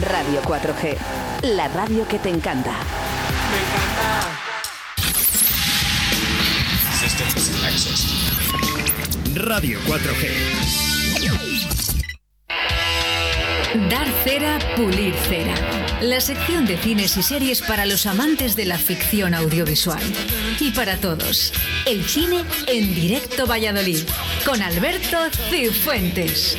Radio 4G, la radio que te encanta. Me encanta. Radio 4G. Dar cera, pulir cera. La sección de cines y series para los amantes de la ficción audiovisual. Y para todos. El cine en directo Valladolid. Con Alberto Cifuentes.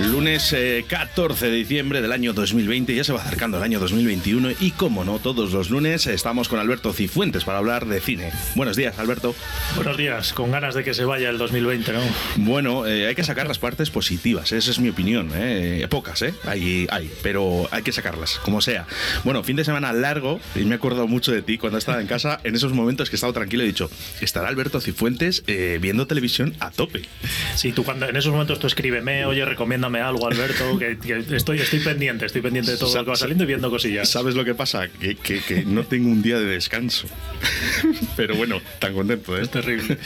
Lunes eh, 14 de diciembre del año 2020, ya se va acercando el año 2021 y como no, todos los lunes estamos con Alberto Cifuentes para hablar de cine. Buenos días, Alberto. Buenos días, con ganas de que se vaya el 2020, ¿no? Bueno, eh, hay que sacar las partes positivas, esa es mi opinión. ¿eh? Pocas, ¿eh? Hay, hay, pero hay que sacarlas, como sea. Bueno, fin de semana largo, y me acuerdo mucho de ti cuando estaba en casa, en esos momentos que he estado tranquilo he dicho, estará Alberto Cifuentes eh, viendo televisión a tope. Sí, tú cuando en esos momentos tú escríbeme, oye, recomiéndame algo, Alberto, que, que estoy, estoy pendiente, estoy pendiente de todo lo que va saliendo y viendo cosillas. ¿Sabes lo que pasa? Que, que- que no tengo un día de descanso. Pero bueno, tan contento, ¿eh? Es terrible.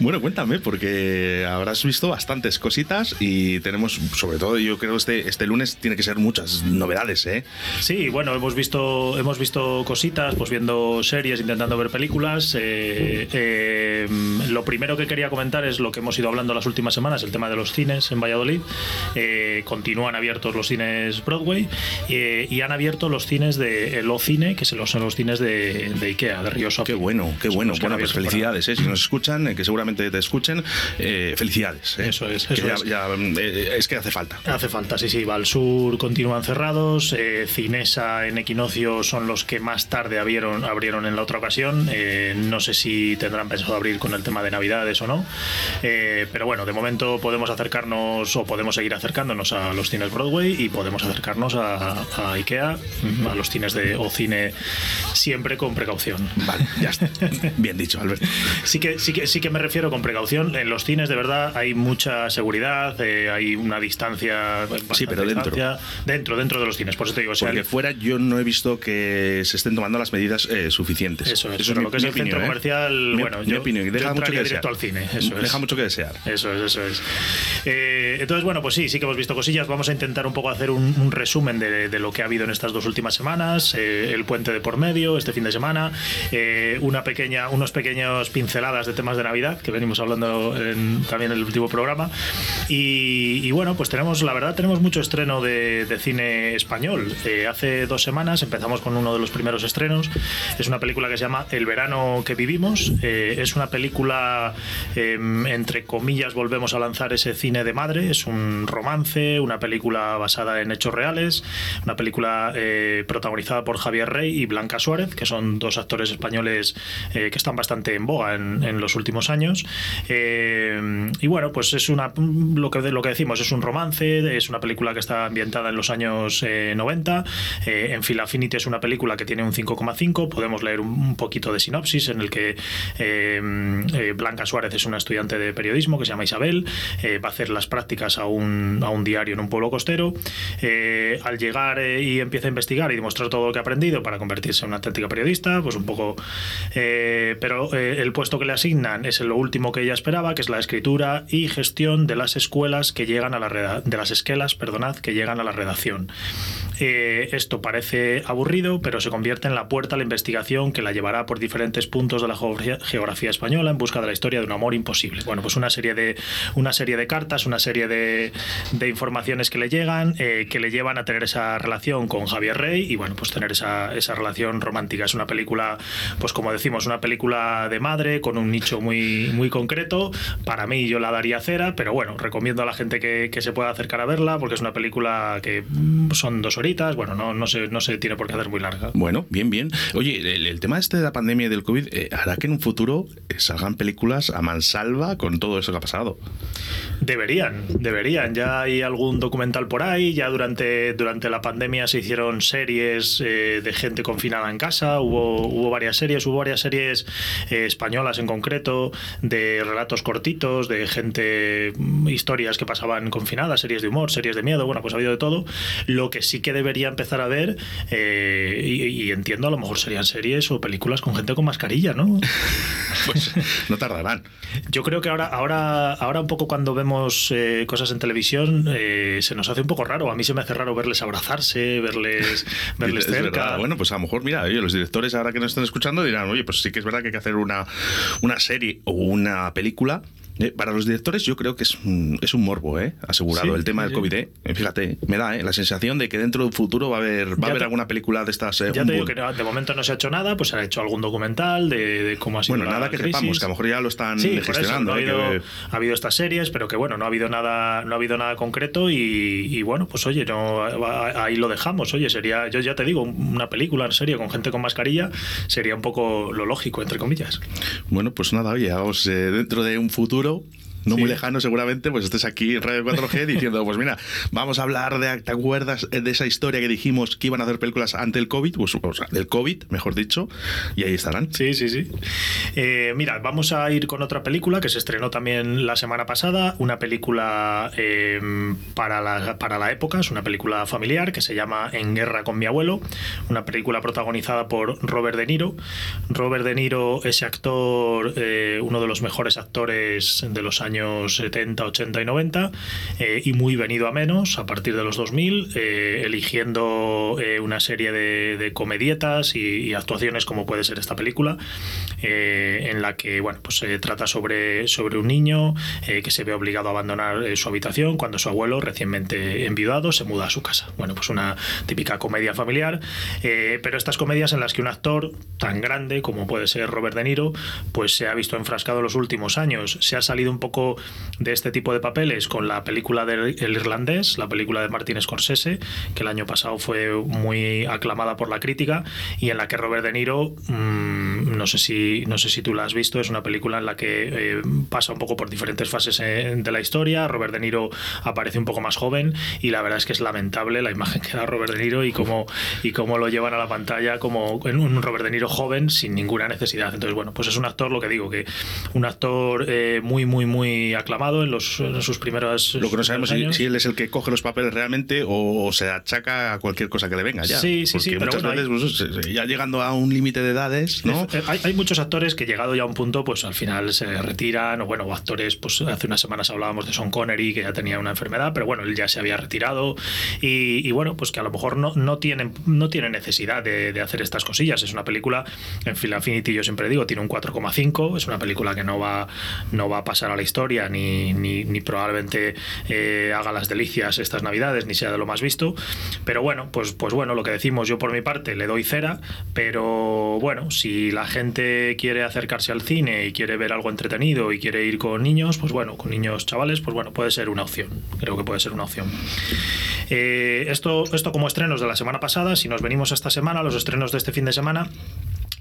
Bueno, cuéntame, porque habrás visto bastantes cositas y tenemos, sobre todo, yo creo este, este lunes tiene que ser muchas novedades, ¿eh? Sí, bueno, hemos visto, hemos visto cositas, pues viendo series, intentando ver películas. eh, eh, lo primero que quería comentar es lo que hemos ido hablando las últimas semanas, el tema de los cines en Valladolid. Eh, continúan abiertos los cines Broadway eh, y han abierto los cines de el Cine, que son los, son los cines de, de Ikea, de Río Qué bueno, qué bueno. que Bueno, pues para- felicidades, ¿eh? Si nos escuchan, eh, que seguramente te escuchen, eh, felicidades. ¿eh? Eso es, Que eso ya- es. ya, eh, es que hace falta. Hace falta, sí, sí. Valsur continúan cerrados. eh, Cinesa en Equinoccio son los que más tarde abrieron, abrieron en la otra ocasión. eh, no sé si tendrán pensado abrir con el tema de Navidades o no. eh, pero bueno, de momento podemos acercarnos o podemos seguir acercándonos a los cines Broadway y podemos acercarnos a, a IKEA, a los cines de o cine siempre con precaución. Vale, ya está. Bien dicho, Alberto. Sí que, sí, que, sí que me refiero con precaución. En los cines, de verdad, hay mucha seguridad, eh, hay una distancia. bastante Sí, pero dentro. distancia. Dentro, dentro de los cines. Por eso te digo, o sea, Porque el- fuera yo no he visto que se estén tomando las medidas eh, suficientes. Eso es, Eso pero mi- lo que es el centro opinión, ¿eh? comercial, Mi- bueno, mi yo, opinión, yo deja mucho que desear. al cine. Eso Deja es. mucho que desear. Eso es, eso es. Eh, entonces, bueno, pues sí, sí que hemos visto cosillas. Vamos a intentar un poco hacer un, un resumen de, de lo que ha habido en estas dos últimas semanas, eh, el puente de por medio, este fin de semana, eh, una pequeña, unos pequeños pinceladas de temas de Navidad que venimos hablando en- también en el último programa. Y, y bueno, pues tenemos, la verdad, tenemos mucho estreno de, de cine español. Eh, hace dos semanas empezamos con uno de los primeros estrenos. Es una película que se llama El verano que vivimos. Eh, es una película, eh, entre comillas, volvemos a lanzar ese cine de madre. Es un romance, una película basada en hechos reales, una película eh, protagonizada por Javier Rey y Blanca Suárez, que son dos actores españoles eh, que están bastante en boga en, los últimos años. Eh, y bueno, pues es una lo que, lo que decimos, es un romance, es una película que está ambientada en los años eh, 90. Eh, en Phil Affinity es una película que tiene un 5,5. Podemos leer un, un poquito de sinopsis en el que Blanca Suárez es una estudiante de periodismo que se llama Isabel, va a hacer las prácticas a un, a un diario en un pueblo costero. Eh, al llegar eh, y empieza a investigar y demostrar todo lo que ha aprendido para convertirse en una auténtica periodista, pues un poco... eh, pero el puesto que le asignan es lo último que ella esperaba, que es la escritura y gestión de las escuelas que llegan a la de las esquelas, perdonad, que llegan a la redacción. Eh, esto parece aburrido, pero se convierte en la puerta a la investigación que la llevará por diferentes puntos de la geografía, española en busca de la historia de un amor imposible. Bueno, pues una serie de, una serie de cartas, una serie de, de informaciones que le llegan, eh, que le llevan a tener esa relación con Javier Rey y bueno, pues tener esa, esa relación romántica. Es una película, pues como decimos, una película de madre con un nicho muy, muy concreto. Para mí yo la daría cera, pero bueno, recomiendo a la gente que, que se pueda acercar a verla porque es una película que mm, son dos horitas, bueno, no, no, se, no se tiene por qué hacer muy larga. Bueno, bien, bien. Oye, el, el tema este de la pandemia y del COVID eh, hará que en un futuro eh, salgan películas a mansalva con todo eso que ha pasado. Deberían, deberían. Ya hay algún documental por ahí. Ya durante, durante la pandemia se hicieron series eh, de gente confinada en casa. Hubo, hubo varias series, hubo varias series eh, españolas en concreto, de relatos cortitos, de gente, mm, historias que pasaban confinadas, series de humor, series de miedo. Bueno, pues ha habido de todo. Lo que sí que debería empezar a ver eh, y, y entiendo, a lo mejor serían series o películas con gente con mascarilla, ¿no? Pues no tardarán. Yo creo que ahora, ahora, ahora un poco cuando vemos eh, cosas en televisión eh, se nos hace un poco raro. A mí se me hace raro verles abrazarse, verles, verles Es cerca. verdad. Bueno, pues a lo mejor, mira, oye, los directores ahora que nos están escuchando dirán, oye, pues sí que es verdad que hay que hacer una, una serie o una película. Eh, para los directores yo creo que es un, es un morbo, ¿eh? Asegurado. Sí, el tema sí, del. COVID, ¿eh? Fíjate, me da ¿eh? la sensación de que dentro de un futuro va a haber, va Ya a haber te- alguna película de estas. eh, Ya te digo boom. que no- de momento no se ha hecho nada, pues se ha hecho algún documental de, de cómo ha sido Bueno, la nada que crisis. sepamos, que a lo mejor ya lo están Sí, por eso, gestionando. no ha, ¿eh? habido, que- ha habido estas series, pero que bueno, no ha habido nada, no ha habido nada concreto y, y bueno, pues oye, no, ahí lo dejamos. Oye, sería, yo ya te digo, una película en serie con gente con mascarilla sería un poco lo lógico, entre comillas. Bueno, pues nada, oye, vamos, eh, dentro de un futuro. ago No Sí. muy lejano, seguramente, pues estés aquí en Radio 4G diciendo, pues mira, vamos a hablar de, ¿te acuerdas de esa historia que dijimos que iban a hacer películas ante el COVID? Pues, o sea, del COVID, mejor dicho, y ahí estarán. Sí, sí, sí. Eh, mira, vamos a ir con otra película que se estrenó también la semana pasada, una película eh, para, la, para la época, es una película familiar que se llama En guerra con mi abuelo, una película protagonizada por Robert De Niro. Robert De Niro, ese actor, eh, uno de los mejores actores de los años 70, 80 y 90, eh, y muy venido a menos a partir de los 2000, eh, eligiendo eh, una serie de, de comedietas y, y actuaciones como puede ser esta película, eh, en la que bueno, pues, se trata sobre, sobre un niño eh, que se ve obligado a abandonar eh, su habitación cuando su abuelo, recientemente enviudado, se muda a su casa. Bueno, pues una típica comedia familiar, pero estas comedias en las que un actor tan grande como puede ser Robert De Niro, pues se ha visto enfrascado en los últimos años, se ha salido un poco de este tipo de papeles con la película del El Irlandés, la película de Martin Scorsese, que el año pasado fue muy aclamada por la crítica y en la que Robert De Niro, mmm, no sé si no sé si tú la has visto, es una película en la que eh, pasa un poco por diferentes fases eh, de la historia. Robert De Niro aparece un poco más joven y la verdad es que es lamentable la imagen que da Robert De Niro y cómo y cómo lo llevan a la pantalla como en un Robert De Niro joven sin ninguna necesidad. Entonces, bueno, pues es un actor, lo que digo, que un actor eh, muy, muy, muy aclamado en, los, en sus primeros Lo que no sabemos si, si él es el que coge los papeles realmente o, se achaca a cualquier cosa que le venga ya. Sí, sí, sí, Porque pero muchas bueno, veces, pues, ya llegando a un límite de edades, ¿no? Hay, muchos actores que llegado ya a un punto, pues al final se retiran, o bueno, o actores, pues hace unas semanas hablábamos de Sean Connery, que ya tenía una enfermedad, pero bueno, él ya se había retirado, y, bueno, pues que a lo mejor no, no, tienen, no tienen necesidad de, hacer estas cosillas. Es una película, en Film Affinity yo siempre digo, tiene un 4,5, es una película que no va, no va a pasar a la historia, ni, ni, ni probablemente eh, haga las delicias estas navidades, ni sea de lo más visto, pero bueno, pues, pues bueno, lo que decimos, yo por mi parte le doy cera, pero bueno, si la gente quiere acercarse al cine y quiere ver algo entretenido y quiere ir con niños, pues bueno, con niños chavales, pues bueno, puede ser una opción. Creo que puede ser una opción. Eh, esto, esto como estrenos de la semana pasada, si nos venimos esta semana, los estrenos de este fin de semana,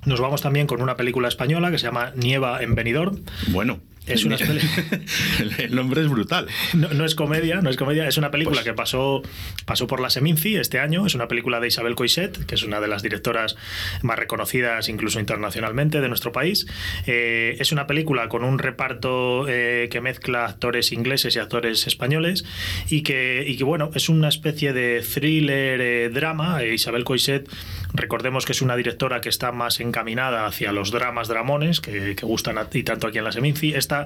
nos vamos también con una película española que se llama Nieva en Benidorm. Bueno. Es una el, nombre es brutal. No, no es comedia, no es comedia, es una película que pasó, pasó por la Seminci este año, es una película de Isabel Coixet, que es una de las directoras más reconocidas incluso internacionalmente de nuestro país. Eh, es una película con un reparto eh, que mezcla actores ingleses y actores españoles y que, y que bueno, es una especie de thriller eh, drama. Isabel Coixet, recordemos que es una directora que está más encaminada hacia los dramas dramones que, gustan a tanto aquí en la Seminci. Esta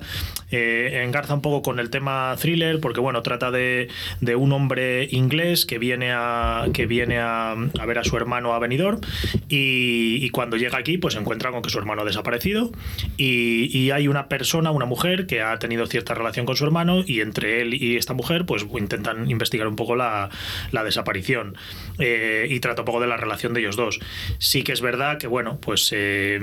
eh, engarza un poco con el tema thriller porque bueno trata de, un hombre inglés que viene a que viene a, ver a su hermano a Benidorm y, y cuando llega aquí pues encuentra con que su hermano ha desaparecido y, y hay una persona una mujer que ha tenido cierta relación con su hermano y entre él y esta mujer pues intentan investigar un poco la, la desaparición eh, y trata un poco de la relación de ellos dos sí que es verdad que bueno pues eh,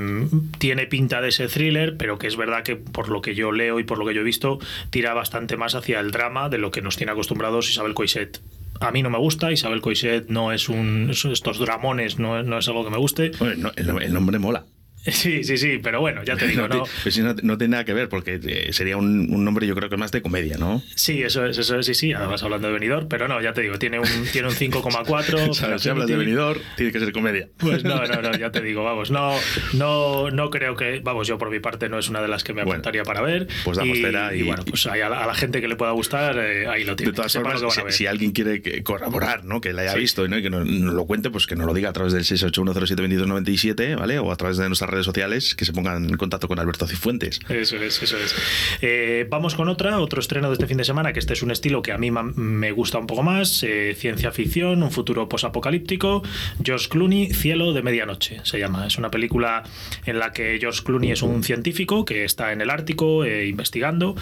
tiene pinta de ese thriller pero que es verdad que por lo que yo leo y por lo que yo he visto, tira bastante más hacia el drama de lo que nos tiene acostumbrados Isabel Coixet. A mí no me gusta, Isabel Coixet no es un. Estos dramones no, es algo que me guste. El nombre mola. Sí, sí, sí, pero bueno, ya te digo, no, pues no, no tiene nada que ver, porque eh, sería un, un nombre, yo creo que más de comedia, ¿no? Sí, eso es, eso es, sí, sí, además hablando de venidor, pero no, ya te digo, tiene un, tiene un 5,4. O sea, si hablas de venidor, tiene que ser comedia. Pues no, no, no, ya te digo, vamos, no, no, no creo que, vamos, yo por mi parte no es una de las que me Bueno, apuntaría para ver. pues damos y, cera y- bueno, pues ahí a la, a la gente que le pueda gustar, eh, ahí lo tiene. De todas formas, si, alguien quiere que- corroborar, ¿no? Que la haya Sí. visto ¿no? y que nos, nos lo cuente, pues que nos lo diga a través del 681072297, ¿vale? O a través de nuestras redes sociales, que se pongan en contacto con Alberto Cifuentes. Eso es, eso es. Eh, vamos con otra, otro estreno de este fin de semana, que este es un estilo que a mí me gusta un poco más, eh, ciencia ficción, un futuro posapocalíptico, George Clooney, Cielo de Medianoche, se llama. Es una película en la que George Clooney es un científico que está en el Ártico eh, investigando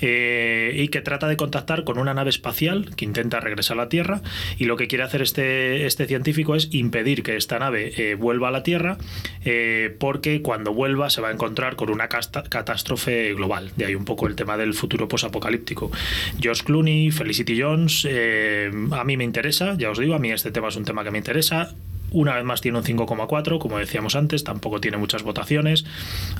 y que trata de contactar con una nave espacial que intenta regresar a la Tierra y lo que quiere hacer este, este científico es impedir que esta nave vuelva a la Tierra eh, porque cuando vuelva se va a encontrar con una catástrofe global. De ahí un poco el tema del futuro posapocalíptico. George Clooney, Felicity Jones, eh, a mí me interesa, ya os digo, a mí este tema es un tema que me interesa. Una vez más tiene un 5,4, como decíamos antes, tampoco tiene muchas votaciones.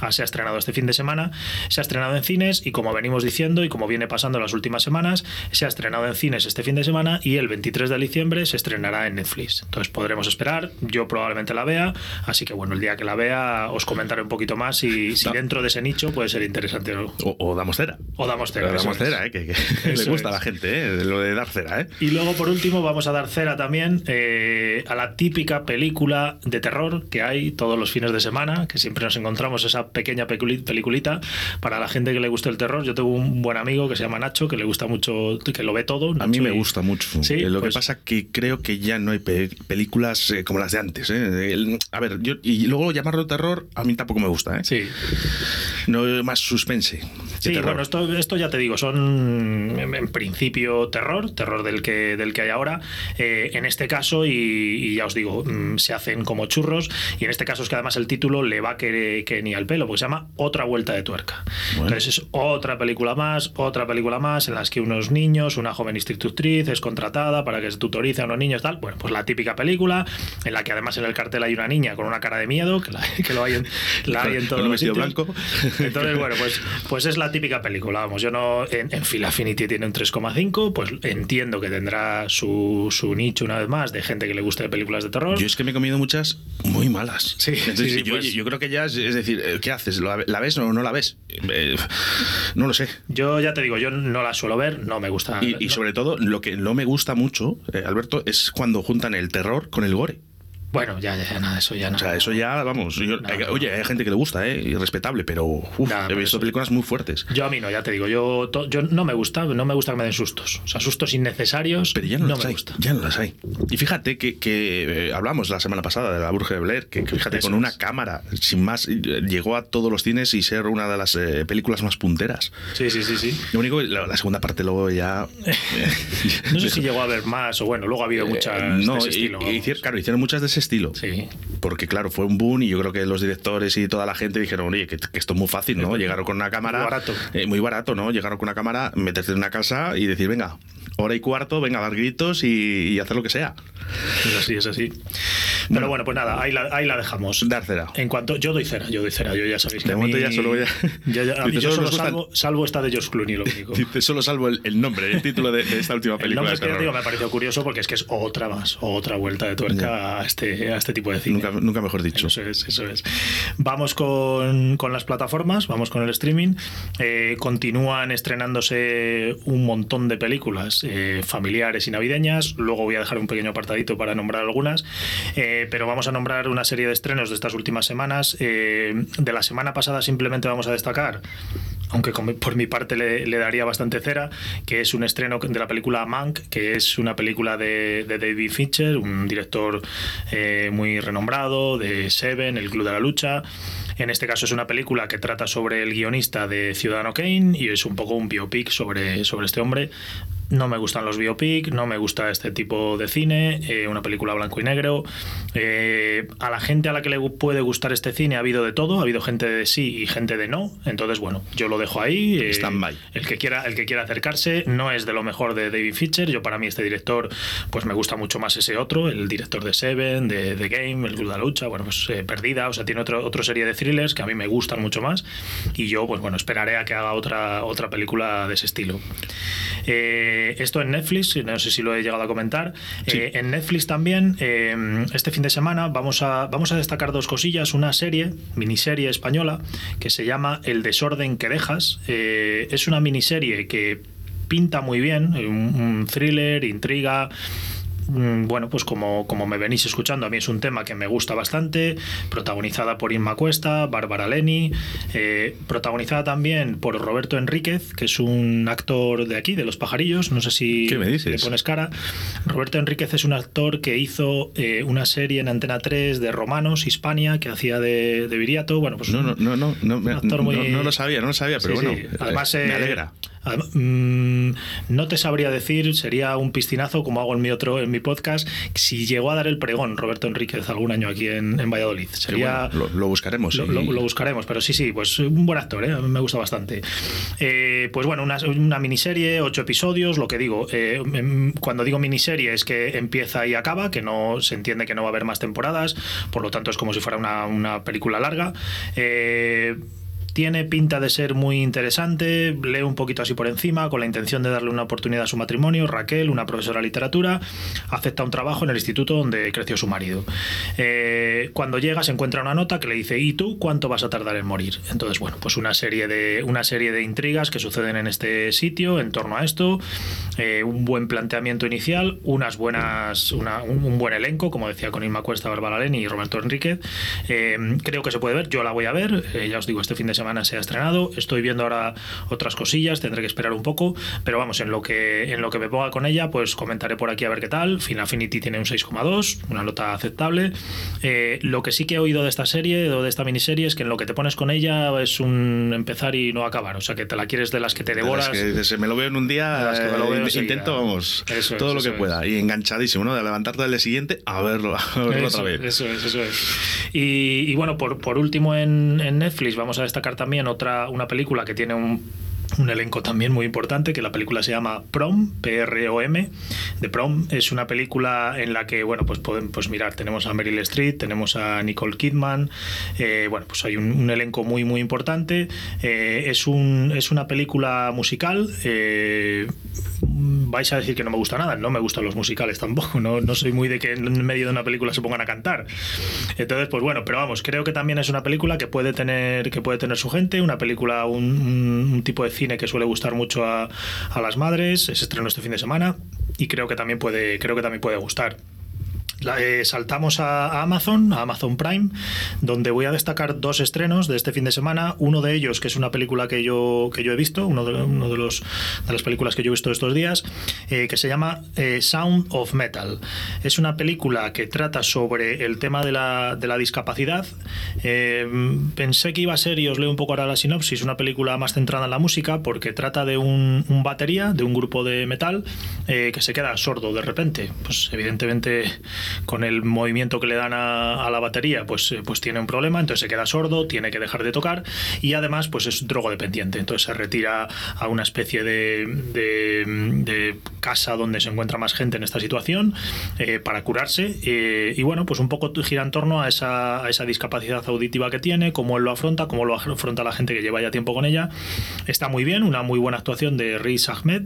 Ah, se ha estrenado este fin de semana, se ha estrenado en cines y como venimos diciendo y como viene pasando las últimas semanas, se ha estrenado en cines este fin de semana y el 23 de diciembre se estrenará en Netflix. Entonces podremos esperar, yo probablemente la vea, así que bueno, el día que la vea os comentaré un poquito más si, si dentro de ese nicho puede ser interesante o, damos cera. o damos cera. O damos cera, ¿eh? Que, que le gusta a la gente, ¿eh? Lo de dar cera, ¿eh? Y luego, por último, vamos a dar cera también eh, a la típica película de terror que hay todos los fines de semana, que siempre nos encontramos esa pequeña peliculita para la gente que le gusta el terror. Yo tengo un buen amigo que se llama Nacho, que le gusta mucho, que lo ve todo. A mí me y- gusta mucho. Sí, lo pues- que pasa que creo que ya no hay pe- películas eh, como las de antes. ¿eh? El- a ver, yo, y luego llamarlo terror a mí tampoco me gusta. ¿eh? Sí, No más suspense. Sí, terror. bueno, esto, esto ya te digo, son en, principio terror, terror del que, del que hay ahora. Eh, en este caso, y, y ya os digo, mm, se hacen como churros. Y en este caso es que además el título le va que, que ni al pelo, porque se llama Otra Vuelta de Tuerca. Entonces es otra película más, otra película más en las que unos niños, una joven institutriz es contratada para que se tutorice a unos niños tal. Bueno, pues la típica película en la que además en el cartel hay una niña con una cara de miedo, que, la- que lo hay en, la hay en todos los sitios. blanco. Entonces, bueno, pues, pues es la típica película. Vamos, yo no. En, en Phil Affinity tiene un 3,5, pues entiendo que tendrá su, su nicho una vez más de gente que le guste películas de terror. Yo es que me he comido muchas muy malas. Sí, Entonces, sí, sí, yo, pues- yo creo que ya es, es decir, eh, ¿qué haces? ¿La ves o no la ves? Eh, no lo sé. Yo ya te digo, yo no la suelo ver, no me gusta. Y, y sobre todo, lo que no me gusta mucho, eh, Alberto, es cuando juntan el terror con el gore. Bueno, ya, ya, ya, nada, eso ya no. O sea, eso ya, vamos. yo- No, hay- no. oye, hay gente que le gusta, ¿eh? Y respetable, pero uf, he visto eso. películas muy fuertes. Yo a mí no, ya te digo, yo, to- yo no me gusta, no me gusta que me den sustos. O sea, sustos innecesarios Pero ya no, no las me hay. gusta. Ya no las hay. Y fíjate que, que, eh, hablamos la semana pasada de la Bruja de Blair, que, que fíjate, Eso con una es. cámara, sin más, eh, llegó a todos los cines y ser una de las eh, películas más punteras. Sí, sí, sí, sí. Lo único la, la segunda parte luego ya. No sé si llegó a haber más o bueno, luego ha habido muchas Eh, no, de ese estilo. y claro, hicieron muchas de ese estilo. Sí. Porque, claro, fue un boom y yo creo que los directores y toda la gente dijeron, oye, que, que esto es muy fácil, ¿no? Llegaron con una cámara. Muy barato. eh, muy barato, ¿no? Llegaron con una cámara, meterte en una casa y decir, venga, hora y cuarto, venga, dar gritos y, y hacer lo que sea. Es así, es así. Pero bueno, pues nada, ahí la, ahí la dejamos. Dar cera. En cuanto yo doy cera, yo doy cera, yo ya sabéis que De a mí- ya solo voy a- ya- ya- a mí yo solo salvo, salvo esta de George Clooney, lo único. Solo salvo el, el nombre, el título de, de esta última El película. nombre es que digo, me ha parecido curioso porque es que es otra más, otra vuelta de tuerca a este, a este tipo de cine. nunca, nunca mejor dicho. Eso es, eso es. Vamos con, con las plataformas, vamos con el streaming. Eh, continúan estrenándose un montón de películas eh, familiares y navideñas. Luego voy a dejar un pequeño apartadito para nombrar algunas. Eh, pero vamos a nombrar una serie de estrenos de estas últimas semanas. Eh, de la semana pasada simplemente vamos a destacar aunque por mi parte le, daría bastante cera, que es un estreno de la película Mank, que es una película de, de David Fincher, un director eh, muy renombrado de Seven, El Club de la Lucha. En este caso es una película que trata sobre el guionista de Ciudadano Kane y es un poco un biopic sobre, sobre este hombre. No me gustan los biopic, no me gusta este tipo de cine, eh, una película blanco y negro. Eh, a la gente a la que le puede gustar este cine ha habido de todo, ha habido gente de sí y gente de no. Entonces, bueno, yo lo dejo ahí. eh, Stand-by. el que quiera, el que quiera acercarse, no es de lo mejor de David Fincher. Yo para mí este director, pues me gusta mucho más ese otro, el director de Seven, de The Game, el Club de la Lucha, bueno, pues eh, Perdida, o sea, tiene otro, otra serie de thrillers que a mí me gustan mucho más. Y yo, pues bueno, esperaré a que haga otra, otra película de ese estilo. Eh, esto en Netflix, no sé si lo he llegado a comentar. Eh, en Netflix también, eh, este fin de semana, vamos a, vamos a destacar dos cosillas. Una serie, miniserie española, que se llama El desorden que dejas. Eh, es una miniserie que pinta muy bien, un, un thriller, intriga. Mm, Bueno, pues como, como me venís escuchando, a mí es un tema que me gusta bastante, protagonizada por Inma Cuesta, Bárbara Leni, eh, protagonizada también por Roberto Enríquez, que es un actor de aquí, de Los Pajarillos, no sé si ¿Qué me dices? le pones cara. Roberto Enríquez es un actor que hizo eh, una serie en Antena 3 de Romanos, Hispania, que hacía de, de Viriato, bueno, pues No, no, no, no, no, un actor muy- no, no lo sabía, no lo sabía, pero Sí, bueno, sí. eh, Además, me alegra. Mm, no te sabría decir, sería un piscinazo como hago en mi otro, en mi podcast, si llegó a dar el pregón Roberto Enríquez algún año aquí en, en Valladolid. Sería bueno, lo, lo buscaremos. lo, y- lo- buscaremos, pero sí, sí, pues un buen actor, ¿eh? me gusta bastante. Eh, pues bueno, una, una miniserie, ocho episodios, lo que digo, eh, em, cuando digo miniserie es que empieza y acaba, que no se entiende que no va a haber más temporadas, por lo tanto es como si fuera una, una película larga. Eh, tiene pinta de ser muy interesante, leo un poquito así por encima, con la intención de darle una oportunidad a su matrimonio. Raquel, una profesora de literatura, acepta un trabajo en el instituto donde creció su marido. Eh, cuando llega se encuentra una nota que le dice, ¿y tú cuánto vas a tardar en morir? Entonces, bueno, pues una serie de, una serie de intrigas que suceden en este sitio en torno a esto, eh, un buen planteamiento inicial, unas buenas, un, buen elenco, como decía con Inma Cuesta, Bárbara Leni y Roberto Enríquez. Eh, creo que se puede ver, yo la voy a ver, ya os digo, este fin de semana se ha estrenado, estoy viendo ahora otras cosillas, tendré que esperar un poco, pero vamos, en lo que, en lo que me ponga con ella, pues comentaré por aquí a ver qué tal. Final Affinity tiene un 6,2, una nota aceptable. Eh, lo que sí que he oído de esta serie o de esta miniserie es que en lo que te pones con ella es un empezar y no acabar, o sea que te la quieres de las que te De devoras. las que dices, me lo veo en un De día, las que me lo veo eh, intento, vamos, Eso es, todo lo que pueda. Y enganchadísimo, ¿no? De levantarte al día siguiente a verlo, a verlo Eso, otra vez. Eso es, eso es. Y, y bueno, por, por último en, en Netflix vamos a destacar también otra una película que tiene un, un elenco también muy importante, que la película se llama Prom, P-R-O-M. The Prom es una película en la que, bueno, pues podemos pues mirar, tenemos a Meryl Streep, tenemos a Nicole Kidman, eh, bueno, pues hay un, elenco muy, muy importante. Eh, es, un, es una película musical. eh, vais a decir que no me gusta nada, no me gustan los musicales tampoco, no, no soy muy de que en medio de una película se pongan a cantar. Entonces, pues bueno, pero vamos, creo que también es una película que puede tener, que puede tener su gente, una película, un, un- un tipo de que suele gustar mucho a, a las madres, se estrenó este fin de semana y creo que también puede, creo que también puede gustar. Eh, saltamos a, Amazon, a Amazon Prime, donde voy a destacar dos estrenos de este fin de semana. Uno de ellos, que es una película que yo, que yo he visto, uno de, los, de las películas que yo he visto estos días, eh, que se llama eh, Sound of Metal. Es una película que trata sobre el tema de la, de la discapacidad. Pensé que iba a ser, y os leo un poco ahora la sinopsis, una película más centrada en la música, porque trata de un, un batería, de un grupo de metal, que se queda sordo de repente. Pues evidentemente con el movimiento que le dan a, a la batería, pues, eh, pues tiene un problema, entonces se queda sordo, tiene que dejar de tocar y además pues es drogodependiente, entonces se retira a una especie de, de- de casa donde se encuentra más gente en esta situación eh, para curarse eh, y bueno, pues un poco gira en torno a esa, a esa discapacidad auditiva que tiene, cómo él lo afronta, cómo lo afronta la gente que lleva ya tiempo con ella. Está muy bien, una muy buena actuación de Riz Ahmed,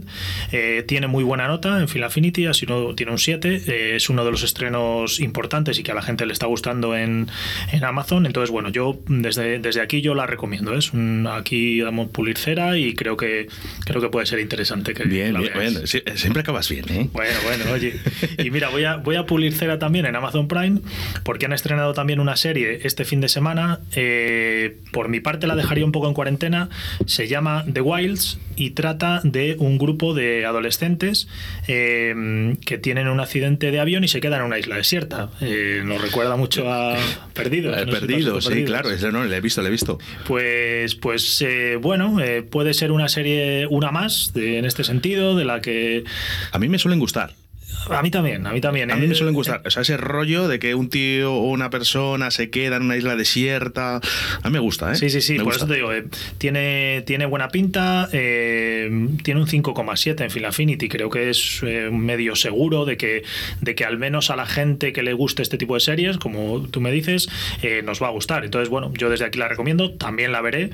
eh, tiene muy buena nota en Film Affinity, así no, tiene un 7, eh, es uno de los estrenos importantes y que a la gente le está gustando en, en Amazon. Entonces, bueno, yo desde, desde aquí yo la recomiendo. Es un, aquí damos pulir cera y creo que creo que puede ser interesante que Bien, la bien, veáis. bueno, sí, siempre acabas bien, ¿eh? Bueno, bueno, oye. Y mira, voy a, voy a pulir cera también en Amazon Prime, porque han estrenado también una serie este fin de semana. eh, por mi parte la dejaría un poco en cuarentena. Se llama The Wilds y trata de un grupo de adolescentes eh, que tienen un accidente de avión y se quedan en una isla isla desierta. Eh, nos recuerda mucho a Perdido. No perdido, sí, Perdidos. claro. No, le he visto, le he visto. Pues, pues eh, bueno, eh, puede ser una serie, una más de- en este sentido, de la que A mí me suelen gustar. A mí también, a mí también. A mí eh, me suelen gustar. O sea, ese rollo de que un tío o una persona se queda en una isla desierta. A mí me gusta, ¿eh? Sí, sí, sí, Me por gusta. eso te digo, eh, tiene, tiene buena pinta, eh, tiene un 5,7 en Film Affinity, creo que es eh, medio seguro de que, de que al menos a la gente que le guste este tipo de series, como tú me dices, eh, nos va a gustar. Entonces, bueno, yo desde aquí la recomiendo, también la veré,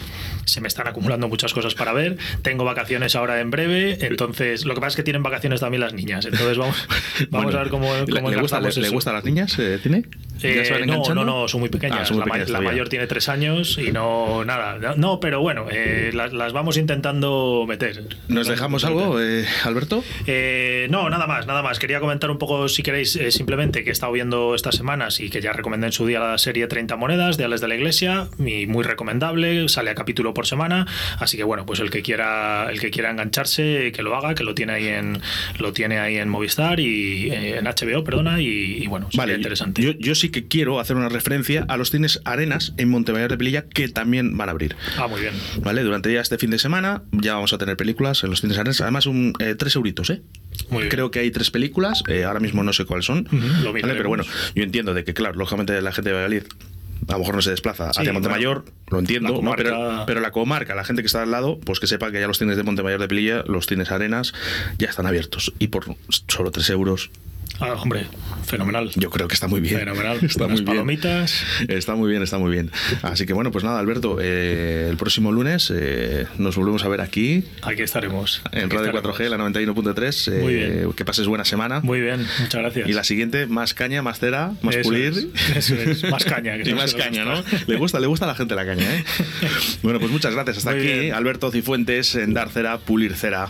se me están acumulando muchas cosas para ver, tengo vacaciones ahora en breve, entonces lo que pasa es que tienen vacaciones también las niñas, entonces vamos, vamos Bueno, a ver cómo, ¿le- cómo ¿le, gusta, le, encauzamos le eso. gusta a las niñas? eh, ¿Tiene? ¿Ya se van no, no, no, son muy pequeñas. Ah, son muy la, ma- pequeñas la mayor tiene tres años y no, nada. No, pero bueno, eh, las, las vamos intentando meter. ¿Nos dejamos algo, eh, Alberto? Eh, no, nada más, nada más. Quería comentar un poco, si queréis, simplemente que he estado viendo estas semanas y que ya recomendé en su día la serie 30 monedas de Ales de la Iglesia, y muy recomendable, sale a capítulo por semana, así que bueno, pues el que quiera, el que quiera engancharse, que lo haga, que lo tiene ahí en, lo tiene ahí en Movistar y en HBO, perdona, y, y bueno, sería Vale, interesante. Yo, yo sí que quiero hacer una referencia a los cines Arenas en Montemayor de Pelilla que también van a abrir. Ah, muy bien. ¿Vale? Durante ya este fin de semana ya vamos a tener películas en los cines Arenas. Además, un, eh, tres euritos, ¿eh? Muy bien. Creo que hay tres películas, eh, ahora mismo no sé cuáles son. Lo ¿vale? Pero bueno, yo entiendo de que, claro, lógicamente la gente de Valladolid a lo mejor no se desplaza Sí, hacia Montemayor, lo entiendo, la ¿no? pero, comarca- pero la comarca, la gente que está al lado, pues que sepa que ya los cines de Montemayor de Pelilla, los cines Arenas, ya están abiertos. Y por solo tres euros, Ah, hombre, fenomenal. yo creo que está muy bien. Fenomenal. Está Unas muy bien. palomitas. Está muy bien, está muy bien. Así que bueno, pues nada, Alberto, eh, el próximo lunes eh, nos volvemos a ver aquí Aquí estaremos. en Aquí Radio estaremos. 4G, la 91.3. eh, Muy bien. Que pases buena semana. Muy bien, muchas gracias. Y la siguiente, más caña, más cera, más Eso pulir. es, eso es, más caña, que y más caña, ¿no? Le gusta, le gusta a la gente la caña, ¿eh? bueno, pues muchas gracias. Hasta Muy aquí, bien. Alberto Cifuentes en Dar Cera, Pulir Cera.